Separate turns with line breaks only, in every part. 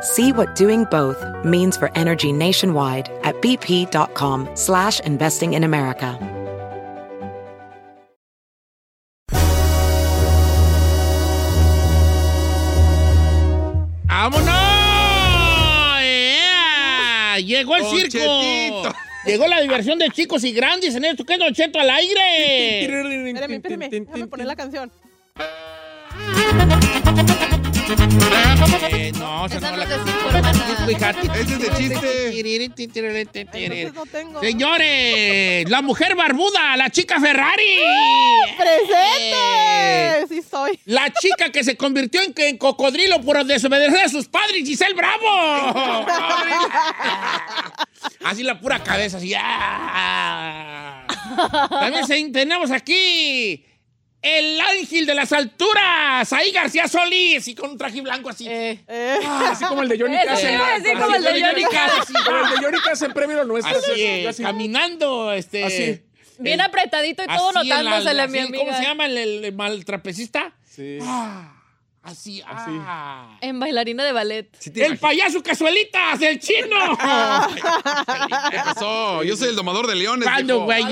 See what doing both means for energy nationwide at bp.com slash investing in America.
¡Vámonos! ¡Ea! Llegó el circo. Llegó la diversión de chicos y grandes en esto que es Don Cheto al aire.
Espérame, espérame. Déjame poner la canción.
Eh, no, esa
Esa
no
no
la.
Ese es de chiste.
Entonces no tengo.
Señores, la mujer barbuda, la chica Ferrari.
¡Presente! Sí soy.
La chica que se convirtió en, en cocodrilo por desobedecer a sus padres, Giselle Bravo. así la pura cabeza, así. ¡ah! También se- tenemos aquí el ángel de las alturas, ahí García Solís, y con un traje blanco así.
Eh,
Así como el de Johnny Cash.
como el de Johnny
Cash.
Como el de Johnny Cash en premio nuestro.
Así,
Así, así.
caminando, este.
Así.
Bien apretadito y todo
la-
notándosele a mi amiga.
¿Cómo se llama el, el, el mal trapecista?
Sí.
Ah, así,
Así.
ah.
En bailarina de ballet.
Sí
El payaso casuelitas, el chino.
¿Qué pasó? Yo soy el domador de leones.
¿Cuándo, güey?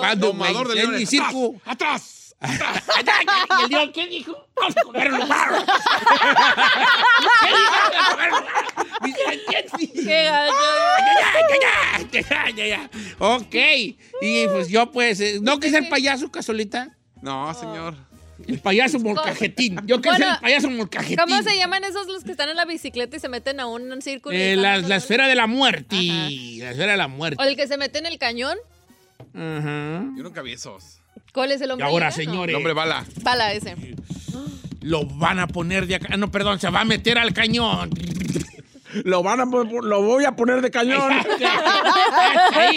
¿Cuándo,
Domador de
güey? En mi
leones.
circo.
¡Atrás!
¿Y el león qué dijo? Vamos a comer un lugar. ¿Qué dijo?
¡Qué gacho!
Ya, ya, ya, ya, ya. Ok. Y pues yo, pues, eh, ¿no que es el payaso casualita?
No, señor.
El payaso molcajetín. Yo que
Bueno,
el payaso molcajetín.
¿Cómo se llaman esos los que están en la bicicleta y se meten a un círculo?
Eh, la, esfera de la muerte.
Ajá.
La esfera de la muerte.
O el que se mete en el cañón.
Ajá.
Yo nunca vi esos.
¿Cuál es el
Y
hombre?
ahora,
liga? No.
señores,
El hombre bala.
Bala ese.
lo van a poner de acá. Ah, No, perdón, se va a meter al cañón.
Lo, van a, lo voy a poner de cañón.
Ahí.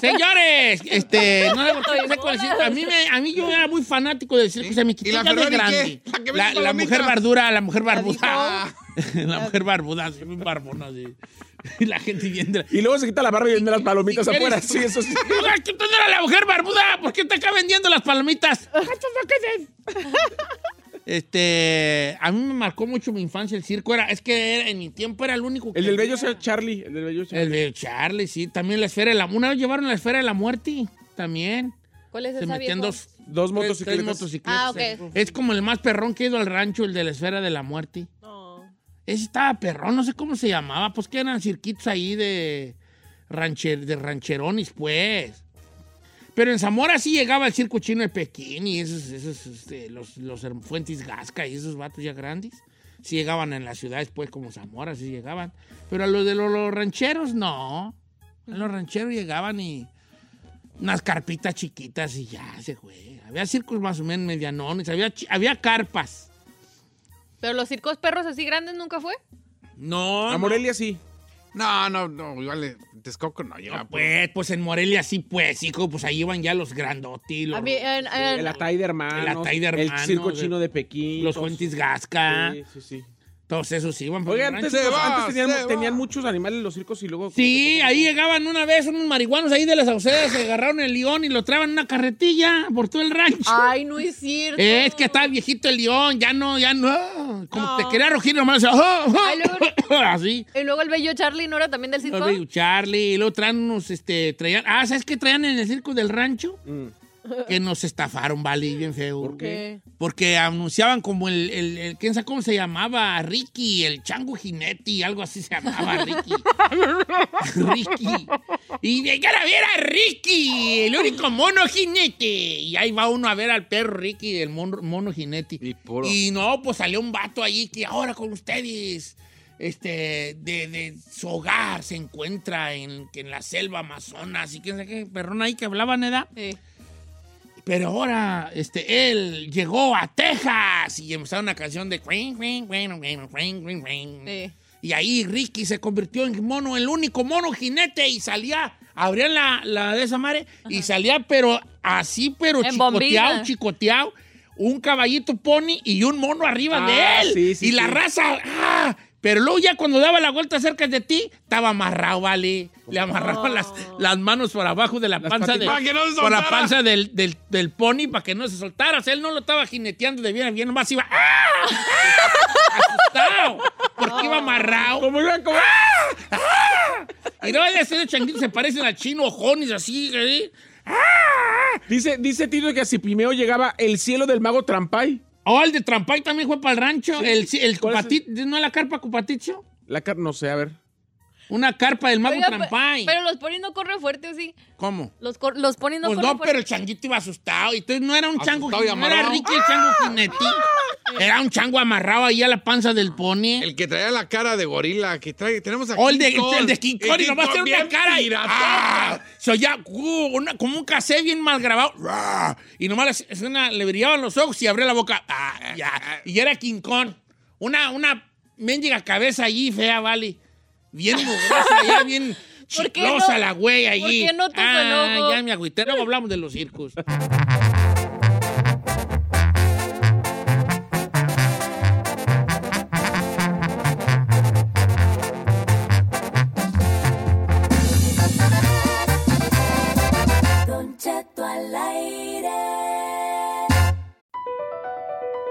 Señores, este, no, le- no sé cuál es. a mí, me, a mí yo era muy fanático del circo, se me quitó
¿Y la Ferrari
grande.
qué? La
La, la mujer bardura, la mujer barbuda. La mujer barbuda, así, muy barbona, así. Y la gente viendo.
Y luego se quita la barba y vende las palomitas
¿Y qué
afuera. Sí, eso sí.
¿Qué tú no eras la mujer barbuda? ¿Por qué te acá vendiendo las palomitas? Este, a mí me marcó mucho mi infancia el circo. Era, es que era- en mi tiempo era el único que
El del bello sea Charlie. El del bello Charlie.
El de Charlie, sí. También la esfera de la... Una vez llevaron la esfera de la muerte. También.
¿Cuál es
Se
esa
metían
viejo?
dos...
Dos
tres-
motocicletas.
tres motocicletas.
Ah, ok.
Es como el más perrón que ha ido al rancho, el de la esfera de la muerte. Ese estaba perrón, no sé cómo se llamaba. Pues que eran circuitos ahí de, rancher, de rancherones, pues. Pero en Zamora sí llegaba el circo chino de Pekín y esos, esos este, los, los Fuentes Gasca y esos vatos ya grandes. Sí llegaban en las ciudades, pues, como Zamora, sí llegaban. Pero a los de los, los rancheros, no. A los rancheros llegaban y unas carpitas chiquitas y ya se fue. Había circos más o menos medianones, había, había carpas.
Pero los circos perros así grandes nunca fue.
No,
A
no.
Morelia sí.
No, no, no. Igual Texcoco no llega.
No, pues, pues en Morelia sí, pues, hijo, pues ahí iban ya los grandotis, los,
mí, en- en-
El Atay de Hermanos.
El Atay de Hermanos,
El circo
de-
chino de Pekín.
los Fuentes Gasca,
Sí, sí, sí.
Todos esos iban. por
Oye,
el
antes,
rancho.
Se va,
antes tenían, muchos animales los circos y luego...
Sí, ahí llegaban una vez unos marihuanos ahí de las saucedas, se agarraron el león y lo traban en una carretilla por todo el rancho.
Ay, no es cierto.
Es que estaba viejito el león, ya no, ya no. Como te quería rugir nomás.
Ay, luego-
así.
Y luego el bello Charlie no era también del circo.
Baby Charlie, y luego traen unos, este, traían, ah, ¿sabes qué traían en el circo del rancho?
Mm.
Que nos estafaron, vale, bien feo.
¿Por qué?
Porque anunciaban como el, el, el- ¿quién sabe cómo se llamaba? Ricky, el chango jinete, algo así se llamaba, Ricky. Ricky. Y llegar a ver a Ricky, el único mono jinete. Y ahí va uno a ver al perro Ricky, el mono, mono jinete.
Y puro.
Y no, pues salió un vato ahí que ahora con ustedes, este, de, de su hogar se encuentra en, que en la selva amazonas y quién sabe qué, perrón ahí que hablaban, ¿edad?
Sí.
Pero ahora, este, él llegó a Texas y empezaron una canción de... "Queen, queen, queen, queen, queen, queen, queen".
Sí.
Y ahí Ricky se convirtió en mono, el único mono jinete y salía, abrían la, la de esa madre y salía, pero así, pero
En
chicoteado, chicoteado, un caballito pony y un mono arriba
Ah,
de él.
sí, sí,
y la raza, ¡ah! Pero luego ya cuando daba la vuelta cerca de ti, estaba amarrado, ¿vale? Le amarraban las, las manos por abajo de la
Las
panza, de,
patitas.
Para que no se
por la panza del, del, del pony para que no se soltara. O sea, él no lo estaba jineteando de bien a bien, nomás iba ¡ah! asustado. Porque iba amarrado.
Como iba, como-
Y no vaya a ser changuitos se parecen a chino ojones así, ¿eh?
Dice, dice Tito que así primero llegaba el cielo del mago Trampay.
Oh, el de Trampay también fue para el rancho. El, el
¿Cuál es
Cupatit- ¿no es la carpa Cupaticho?
La car no sé, a ver.
Una carpa del mago
Oiga,
Trampay.
pe- Pero los ponis no corren fuerte, ¿o sí?
¿Cómo?
Los, cor- los ponis no
Pues
corren
no,
fuerte.
pero el changuito iba asustado. Y entonces no era un chango
Asustado y
jinete, no era. Ricky el chango jinete. Era un chango amarrado ahí a la panza del pony.
El que traía la cara de gorila, que trae, tenemos aquí.
O el de, el de King Kong, y nomás tiene una cara. ¡Ah! Se oía uh, una- como un cassette bien mal grabado. ¡Ah! Y nomás le, una- le brillaban los ojos y abría la boca. ¡Ah! Ya. Y era King Kong. Una, una mendiga cabeza allí fea, vale. Bien mugrosa, ya bien
¿Por qué
chiclosa
no?
la güey allí.
¿Por qué no
ah, ya me agüité. Luego hablamos de los circos.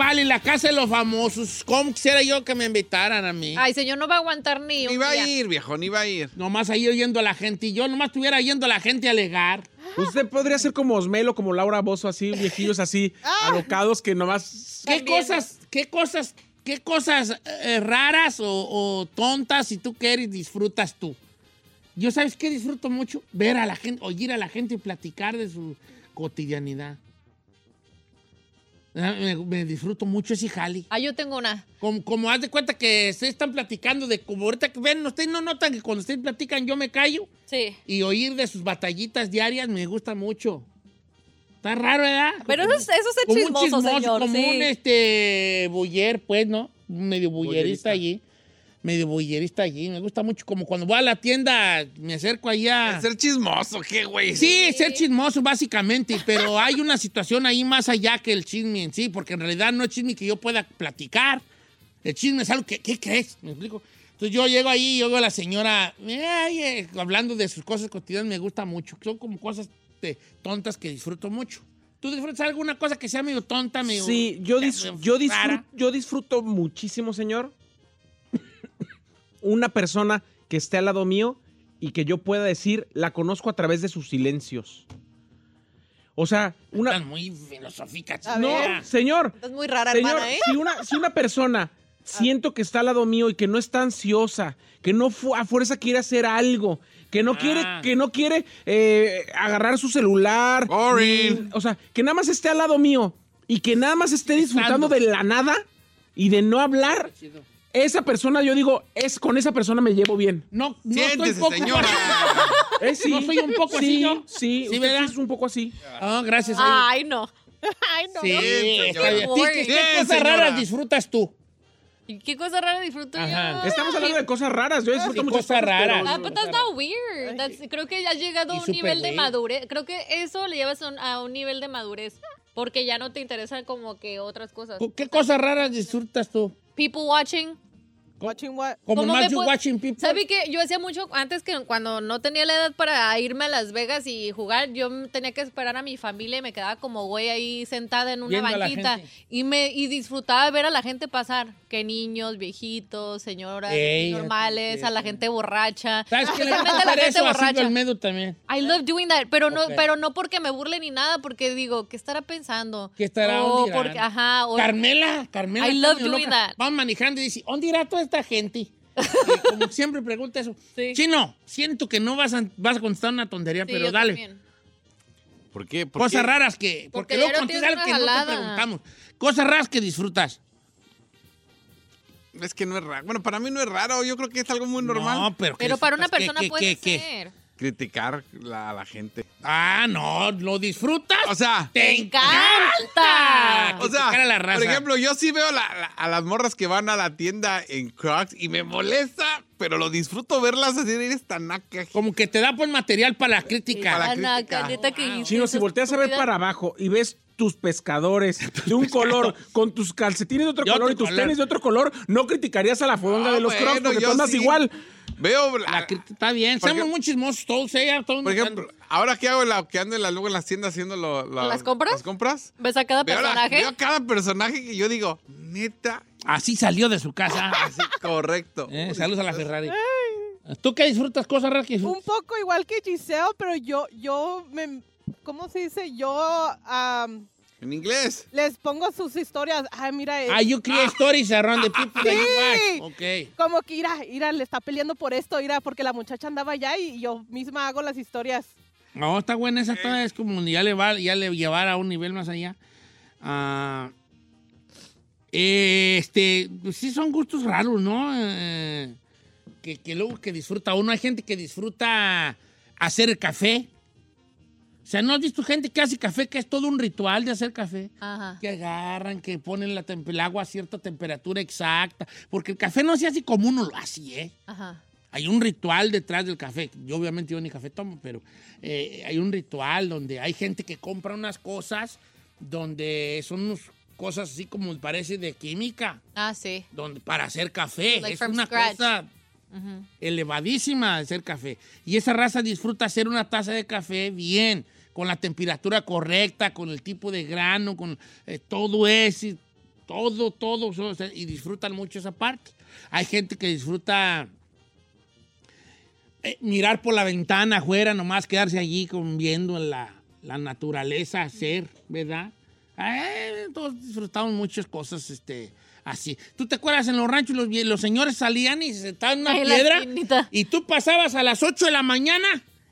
vale, la casa de los famosos. ¿Cómo quisiera yo que me invitaran a mí?
Ay, señor, no va a aguantar ni
Ni
un
va a ir, viejo, ni va a ir.
Nomás ahí oyendo a la gente y yo nomás estuviera oyendo a la gente alegar.
Usted podría ser como Osmelo, como Laura Bozo, así, viejillos así, alocados que nomás.
¿Qué
También.
cosas, qué cosas, qué cosas eh, raras o, o tontas, si tú quieres, disfrutas tú? Yo, ¿sabes qué disfruto mucho? Ver a la gente, oír a la gente platicar de su cotidianidad. Ah, Me, me disfruto mucho ese jali.
Ah, yo tengo una.
Como, como haz de cuenta que se están platicando de como ahorita que ven, ustedes no notan que cuando ustedes platican yo me callo
Sí.
y oír de sus batallitas diarias me gusta mucho. Está raro, ¿verdad?
Pero eso es, eso es
como
chismoso,
un chismoso,
señor.
como
sí.
un este buller, pues, ¿no? Un Medio bullerista
Bullerista.
allí. Medio bullerista allí. Me gusta mucho como cuando voy a la tienda, me acerco allá.
Ser chismoso, ¿qué, güey?
Sí, ser chismoso, básicamente, pero hay una situación ahí más allá que el chisme en sí, porque en realidad no es chisme que yo pueda platicar. El chisme es algo que, ¿qué crees? ¿Me explico? Entonces yo llego ahí y oigo a la señora ay, eh, hablando de sus cosas cotidianas, me gusta mucho. Son como cosas de tontas que disfruto mucho. ¿Tú disfrutas alguna cosa que sea medio tonta, medio
Sí, yo, dis-
medio
yo, disfruto, yo disfruto muchísimo, señor. Una persona que esté al lado mío y que yo pueda decir, la conozco a través de sus silencios. O sea, una...
Están muy filosóficas.
A
No, señor,
Estás muy rara,
Señor,
hermana, ¿eh?
si, una, si una persona siento que está al lado mío y que no está ansiosa, que no fu- a fuerza quiere hacer algo, que no
Ah.
quiere, que no quiere eh, agarrar su celular, ni- o sea, que nada más esté al lado mío y que nada más esté disfrutando de la nada y de no hablar, esa persona, yo digo, es con esa persona me llevo bien.
No, no estoy
Siéntese,
poco
señora.
Eh, sí.
¿No soy un poco así
sí,
yo?
Sí,
Sí,
usted
¿verdad?
es un poco así.
Ah, gracias.
Ay, no. Ay, no.
Sí,
no.
¿Qué, qué
Bien,
cosas
señora.
raras disfrutas tú?
¿Y qué cosa rara disfruto
Ajá.
yo?
Estamos hablando de cosas raras. Yo disfruto
Sí,
muchas
cosas
cosas
raras.
Ah, but that's not weird. That's- creo que ya has llegado a un nivel de madurez. Creo que eso le llevas a un nivel de madurez. Porque ya no te interesan como que otras cosas.
¿Qué cosas raras disfrutas tú?
People watching.
Watching what?
Como
¿Cómo
más
me
you
pu-
watching people.
¿Sabe que yo hacía mucho antes que cuando no tenía la edad para irme a Las Vegas y jugar? Yo m- tenía que esperar a mi familia y me quedaba como güey ahí sentada en una
Viendo
banquita y me y disfrutaba ver a la gente pasar, que niños, viejitos, señoras
Ey,
normales, a la gente borracha.
¿Sabes qué le gusta
a la gente
eso?
Borracha.
el medio también.
I love doing that, pero no, pero no porque me burle ni nada, porque digo, ¿qué estará pensando?
¿Qué estará?
O porque, ajá, o-
Carmela, Carmela.
I love doing
loca.
that.
Van manejando y dice, ¿dónde irá toda esta gente? Como siempre pregunta eso.
Sí.
Chino, siento que no vas a, vas a contestar una tontería,
Sí,
pero
yo
dale.
también.
¿Por qué? ¿Por
Cosas
qué?
raras que. Porque,
Porque
luego contestas algo que no te preguntamos. Cosas raras que disfrutas.
Es que no es raro. Bueno, para mí no es raro. Yo creo que es algo muy normal.
No, pero. ¿qué
Pero para una persona
¿Qué,
puede
qué, qué, qué?
ser.
Criticar la- a la gente.
Ah, no, ¿lo disfrutas?
O sea,
¡Te
encanta!
o sea,
criticar a la raza.
por ejemplo, yo sí veo la- la- a las morras que van a la tienda en Crocs y me molesta, pero lo disfruto verlas así de esta naca.
Como que te da pues material para la crítica.
Para la
Ana,
crítica.
neta que hice
Chino,
esa
si volteas a ver para abajo y ves tus pescadores de un color, con tus calcetines de otro
De
color
otro
y tus
color.
tenis de otro color, no criticarías a la fodonga
Ah,
de los
bueno,
crocs porque
yo
tú andas
sí.
igual.
Veo la-
está bien.
Ejemplo-
muy chismosos todos, ¿eh? Ya todos
por ejemplo, ahora que hago la que ando en la, luego en las tiendas haciendo lo- lo-
¿Las compras?
Las compras.
¿Ves a cada
Veo, la-
personaje?
veo cada personaje que yo digo, neta,
Así salió de su casa.
así correcto.
Eh, saludos a la Ferrari. ¿Tú qué disfrutas? Cosas raras que
Un poco igual que Giselle, pero yo, yo me, ¿cómo se dice? Yo am,
En inglés.
les pongo sus historias. Ay, mira, eh,
Ah, you create stories around the people that you
Sí.
watch. Ok.
como que Ira, Ira le está peleando por esto, Ira, porque la muchacha andaba allá y yo misma hago las historias.
No, está buena esa todavía. Es como ya le, va, ya le llevar a un nivel más allá. Ah, este, pues sí son gustos raros, ¿no? Eh, que, que luego que disfruta uno. Hay gente que disfruta hacer café. O sea, ¿no has visto gente que hace café que es todo un ritual de hacer café?
Ajá.
Que agarran, que ponen la el agua a cierta temperatura exacta. Porque el café no se hace como uno lo hace, ¿eh?
Ajá.
Hay un ritual detrás del café. Yo obviamente yo ni café tomo, pero eh, hay un ritual donde hay gente que compra unas cosas donde son unas cosas así como parece de química,
Ah, sí.
donde para hacer café.
Like
es una
scratch.
cosa elevadísima de hacer café. Y esa raza disfruta hacer una taza de café bien, con la temperatura correcta, con el tipo de grano, con eh, todo eso, todo, todo, o sea, y disfrutan mucho esa parte. Hay gente que disfruta eh, mirar por la ventana afuera, nomás quedarse allí con, viendo la, la naturaleza hacer, ¿verdad? Eh, todos disfrutamos muchas cosas este, así. ¿Tú te acuerdas en los ranchos los, los señores salían y se sentaban en una piedra? Y tú pasabas a las 8 de la mañana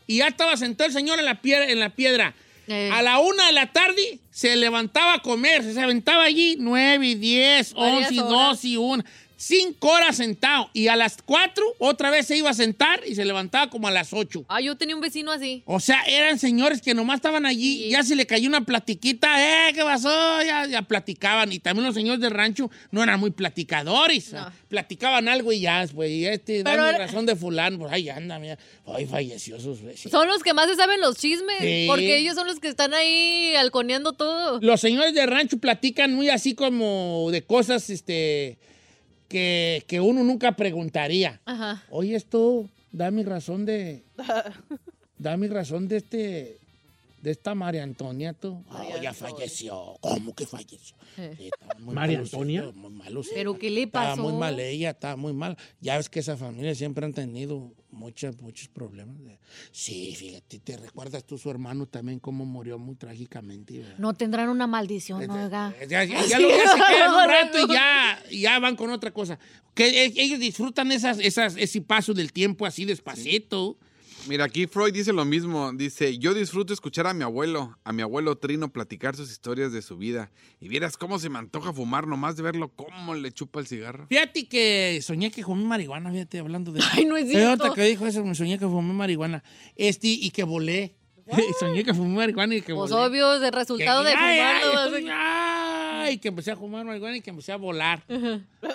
y ya estaba sentado el señor en la piedra. En la piedra.
Eh.
A la una de la tarde se levantaba a comer, se aventaba allí 9 y 10,
Varias
11 y. 12 y 1. Cinco horas sentado. Y a las 4 otra vez se iba a sentar y se levantaba como a las 8.
Ah, yo tenía un vecino así.
O sea, eran señores que nomás estaban allí,
Sí.
ya se le cayó una platiquita, ¿eh? ¿Qué pasó? Ya, ya platicaban. Y también los señores del rancho no eran muy platicadores.
No.
Platicaban algo y ya, pues, y este,
Pero
dame razón de fulano, pues ahí anda, mira. Ay, falleció sus vecinos.
Son los que más se saben los chismes.
Sí.
Porque ellos son los que están ahí halconeando todo.
Los señores del rancho platican muy así como de cosas, este, que, que uno nunca preguntaría.
Ajá.
Oye, esto, da mi razón de. da mi razón de este. de esta María Antonia, tú. Oh, ya falleció. ¿Cómo que falleció?
Eh.
Sí, estaba muy
¿María Antonia?
Muy.
¿Pero qué le
Estaba
pasó?
muy mal ella, estaba muy mal. Ya ves que esa familia siempre han tenido muchos, muchos problemas. Sí, fíjate, ¿te recuerdas tú su hermano también cómo murió muy trágicamente? ¿verdad?
No tendrán una maldición, oiga.
Eh, Ya, ya, ya lo ya se quedan un rato y ya, ya van con otra cosa. Que eh, ellos disfrutan esas, esas, ese paso del tiempo así despacito.
Mira, aquí Freud dice lo mismo. Dice, yo disfruto escuchar a mi abuelo, a mi abuelo Trino platicar sus historias de su vida. Y vieras cómo se me antoja fumar nomás de verlo cómo le chupa el cigarro.
Fíjate que soñé que fumé marihuana, fíjate, hablando de...
Ay, no es
Fíjate
cierto.
que dijo eso, me soñé que fumé marihuana. Este, y que volé. soñé que fumé marihuana y que
Pues
volé.
obvio, es el resultado
Que-
de
ay,
fumar.
ay, ay, que empecé a fumar marihuana y que empecé a volar.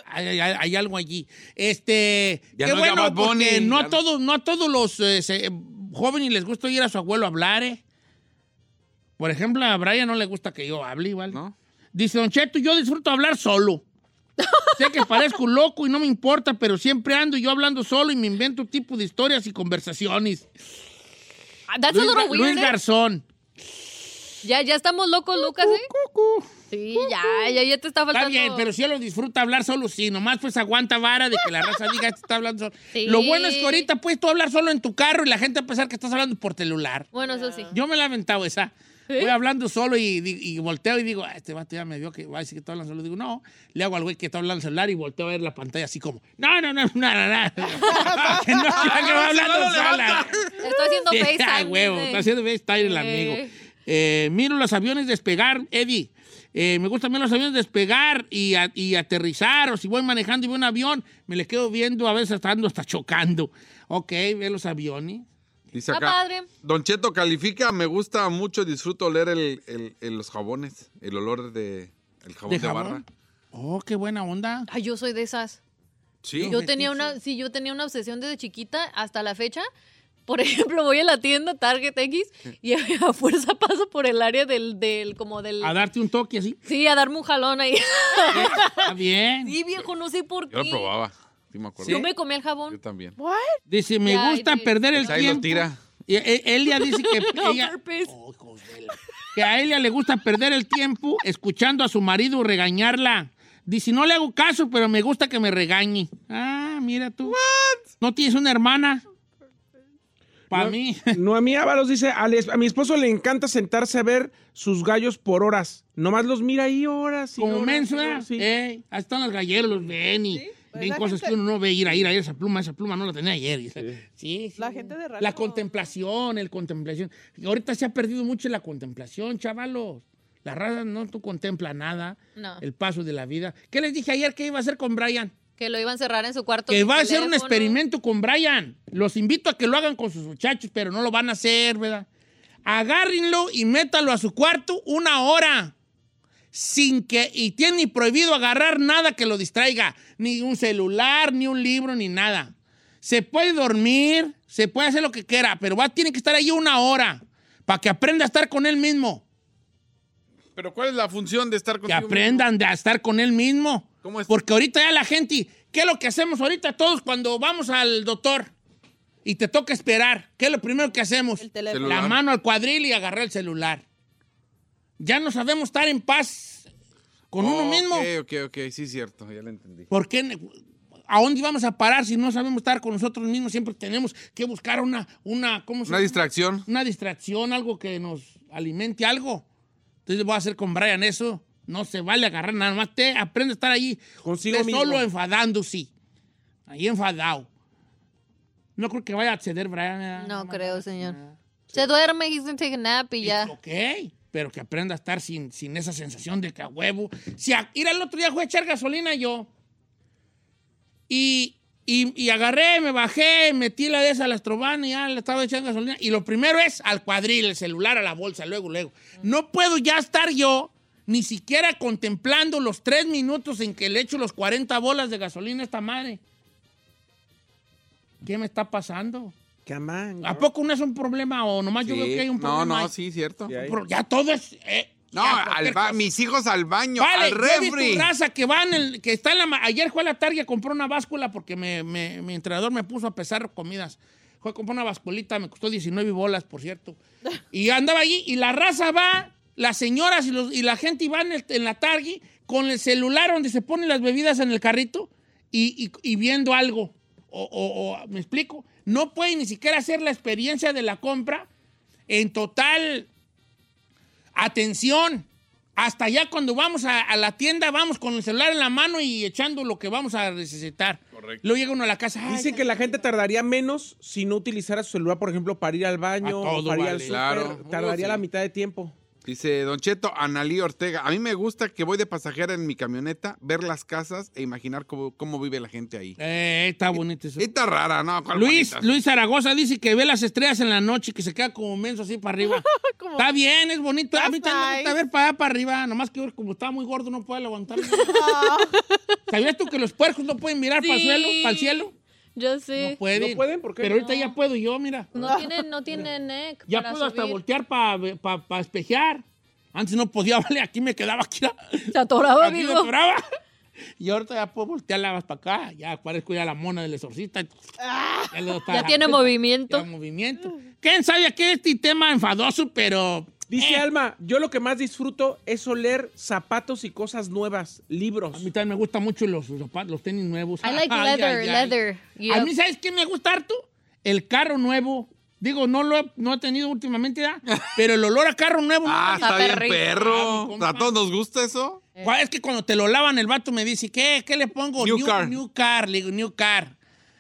Hay, hay- hay algo allí. Este,
Ya
qué
no
bueno, porque no
ya
a todos, no a todos los eh, se- jóvenes les gusta oír a su abuelo hablar, ¿eh? Por ejemplo, a Brian no le gusta que yo hable igual.
¿No?
Dice Don Cheto, yo disfruto hablar solo. sé que parezco loco y no me importa, pero siempre ando yo hablando solo y me invento tipo de historias y conversaciones.
Ah, That's
Luis,
a little
Luis
weird, ¿eh?
Garzón.
Ya, ya estamos locos, Lucas, ¿eh? Sí, ya, ya, ya te está
Está
faltando.
bien, pero si yo lo disfruta hablar solo, sí. Nomás pues aguanta vara de que la raza diga que está hablando solo.
Sí.
Lo bueno es que ahorita puedes tú hablar solo en tu carro y la gente va a pensar que estás hablando por celular.
Bueno, eso sí.
Yo me la he aventado esa. Voy hablando solo y, volteo y digo, "Ah, este vato ya me vio que va a decir que está hablando solo. Digo, no. Le hago al güey que está hablando celular y volteo a ver la pantalla así como, no, no, no, no, no, no. que no, que va hablando sola.
Está haciendo FaceTime.
ah, huevo, está haciendo FaceTime el amigo. Eh, miro los aviones despegar, Eddie. Eh, me gusta ver los aviones despegar y, a- y aterrizar. O si voy manejando y veo un avión, me le quedo viendo, a veces hasta ando hasta chocando. Ok, ve los aviones.
Dice
Está
acá.
padre.
Don Cheto califica, me gusta mucho, disfruto oler el, el- el- los jabones, el olor de el jabón
¿De
de,
jabón?
barra.
Oh, qué buena onda.
Ay, yo soy de esas.
Sí.
Yo tenía una, sí, yo tenía una obsesión desde chiquita hasta la fecha. Por ejemplo, voy a la tienda Target X y a fuerza paso por el área del, del, como del...
A darte un toque así.
Sí, a darme un jalón ahí.
Está bien.
Sí, viejo, no sé por qué.
Yo lo probaba. Sí, me acuerdo.
Yo me comí el
Yo
jabón.
también.
Dice, me gusta perder el
Pues ahí lo tira.
Y, eh, Elia dice que
No,
ella-. Oh, hijos de la- que a Elia le gusta perder el tiempo escuchando a su marido regañarla. Dice, no le hago caso, pero me gusta que me regañe. Ah, mira tú. ¿No tienes una hermana? Para
No.
mí.
Noemí Ábalos dice, "Al es- a mi esposo le encanta sentarse a ver sus gallos por horas. Nomás los mira ahí horas y
Como
horas,
menso,
y
¿verdad?
horas, sí.
Eh, ahí están los galleros, los ven y
Pues
ven cosas
gente-
que uno no ve ir a ir a ir. Esa pluma, esa pluma no la tenía ayer. Sí, sí.
La gente de radio.
La contemplación, el contemplación. Y ahorita se ha perdido mucho la contemplación, chavalos. La raza no tú contempla nada,
No.
el paso de la vida. ¿Qué les dije ayer que iba a hacer con Brian?
Que lo iban a cerrar en su cuarto.
Que va a hacer un experimento con Brian. Los invito a que lo hagan con sus muchachos, pero no lo van a hacer, ¿verdad? Agárrenlo y métalo a su cuarto una hora. Sin que, y tiene ni prohibido agarrar nada que lo distraiga. Ni un celular, ni un libro, ni nada. Se puede dormir, se puede hacer lo que quiera, pero va, tiene que estar ahí una hora para que aprenda a estar con él mismo.
Pero ¿cuál es la función de estar
Que
contigo?
aprendan a estar con él mismo.
¿Cómo es?
Porque ahorita ya la gente, ¿qué es lo que hacemos ahorita todos cuando vamos al doctor y te toca esperar? ¿Qué es lo primero que hacemos?
El teléfono.
La mano al cuadril y agarrar el celular. Ya no sabemos estar en paz con uno mismo.
Ok, ok, ok, sí, cierto, ya lo entendí.
¿Por qué? ¿A dónde vamos a parar si no sabemos estar con nosotros mismos? Siempre tenemos que buscar una, una, ¿cómo se
Una
llama?
distracción.
Una distracción, algo que nos alimente algo. Entonces voy a hacer con Brian eso. No se vale agarrar nada más. Te aprende a estar ahí.
Consigo
usted
mismo.
solo enfadándose. Ahí enfadado. No creo que vaya a acceder Brian.
No creo,
nada.
señor. Se duerme, he's gonna take a nap y ya.
Ok, pero que aprenda a estar sin, sin esa sensación de que a huevo. Si a, ir el otro día fue a echar gasolina yo. Y, y, y agarré, me bajé, metí la de esa a la y ya le estaba echando gasolina. Y lo primero es al cuadril, el celular a la bolsa, luego, luego. No puedo ya estar yo ni siquiera contemplando los tres minutos en que le echo los 40 bolas de gasolina a esta madre. ¿Qué me está pasando?
Camán,
¿A poco no es un problema o nomás yo veo que hay un
no,
problema?
no,
ahí?
sí, cierto.
Sí,
ya todo es. eh,
No,
ya
al
cualquier
ba-
cosa.
mis hijos al baño,
Vale,
al refri.
raza que van, el, que está en la. Ayer fue a la tarde y compró una báscula porque me, me- mi entrenador me puso a pesar comidas. Fue a comprar una basculita, me costó 19 bolas, por cierto. Y andaba allí y la raza va, las señoras y, los- y la gente va en, la tarde con el celular donde se ponen las bebidas en el carrito y, y- y viendo algo. O, o- o- ¿Me explico? No pueden ni siquiera hacer la experiencia de la compra en total atención. Hasta ya cuando vamos a, a la tienda, vamos con el celular en la mano y echando lo que vamos a necesitar.
Correcto.
Luego llega uno a la casa. ay,
Dicen que la gente tardaría menos si no utilizara su celular, por ejemplo, para ir al baño
A todo
o para ir al súper.
Claro.
Tardaría
sí.
la mitad de tiempo.
Dice Don Cheto, Analí Ortega. A mí me gusta que voy de pasajera en mi camioneta, ver las casas e imaginar cómo, cómo vive la gente ahí.
Eh, está bonito eso.
Está rara, ¿no? ¿Cuál
Luis,
bonita?
Luis Zaragoza dice que ve las estrellas en la noche y que se queda como menso así para arriba. Está bien, es bonito. A mí también me gusta
nice.
ver para allá para arriba. Nomás que como está muy gordo no puede levantar.
Ah,
¿Sabías tú que los puercos no pueden mirar para el suelo, para el cielo?
Yo sé.
No pueden.
¿No pueden? ¿Por qué?
Pero ahorita ya puedo yo, mira.
No tiene, no tiene neck.
Ya
para
puedo hasta
subir.
voltear para espejear. Antes no podía, vale, aquí me quedaba aquí.
Se atoraba,
Aquí me
amigo.
atoraba. Y ahorita ya puedo voltearla para acá. Ya parezco ya la mona del exorcista. Ya, le doy
Ya
la-
tiene movimiento.
Ya movimiento. ¿Quién sabe que este tema enfadoso, pero...
Dice
eh,
Alma, yo lo que más disfruto es oler zapatos y cosas nuevas,
A
libros.
mí también me gustan mucho los, los, zapatos, los tenis nuevos.
I like
Ay,
leather,
ay, ay.
leather.
A mí, ¿sabes qué me gusta harto? El carro nuevo. Digo, no lo he, no he tenido últimamente, ¿verdad? pero el olor a carro nuevo...
Ah, está bien.
Ah,
perro.
compa.
¿A todos nos gusta eso?
¿Cuál? Es que cuando te lo lavan, el vato me dice, ¿qué? ¿Qué le pongo?
New car.
New car, le digo, new car.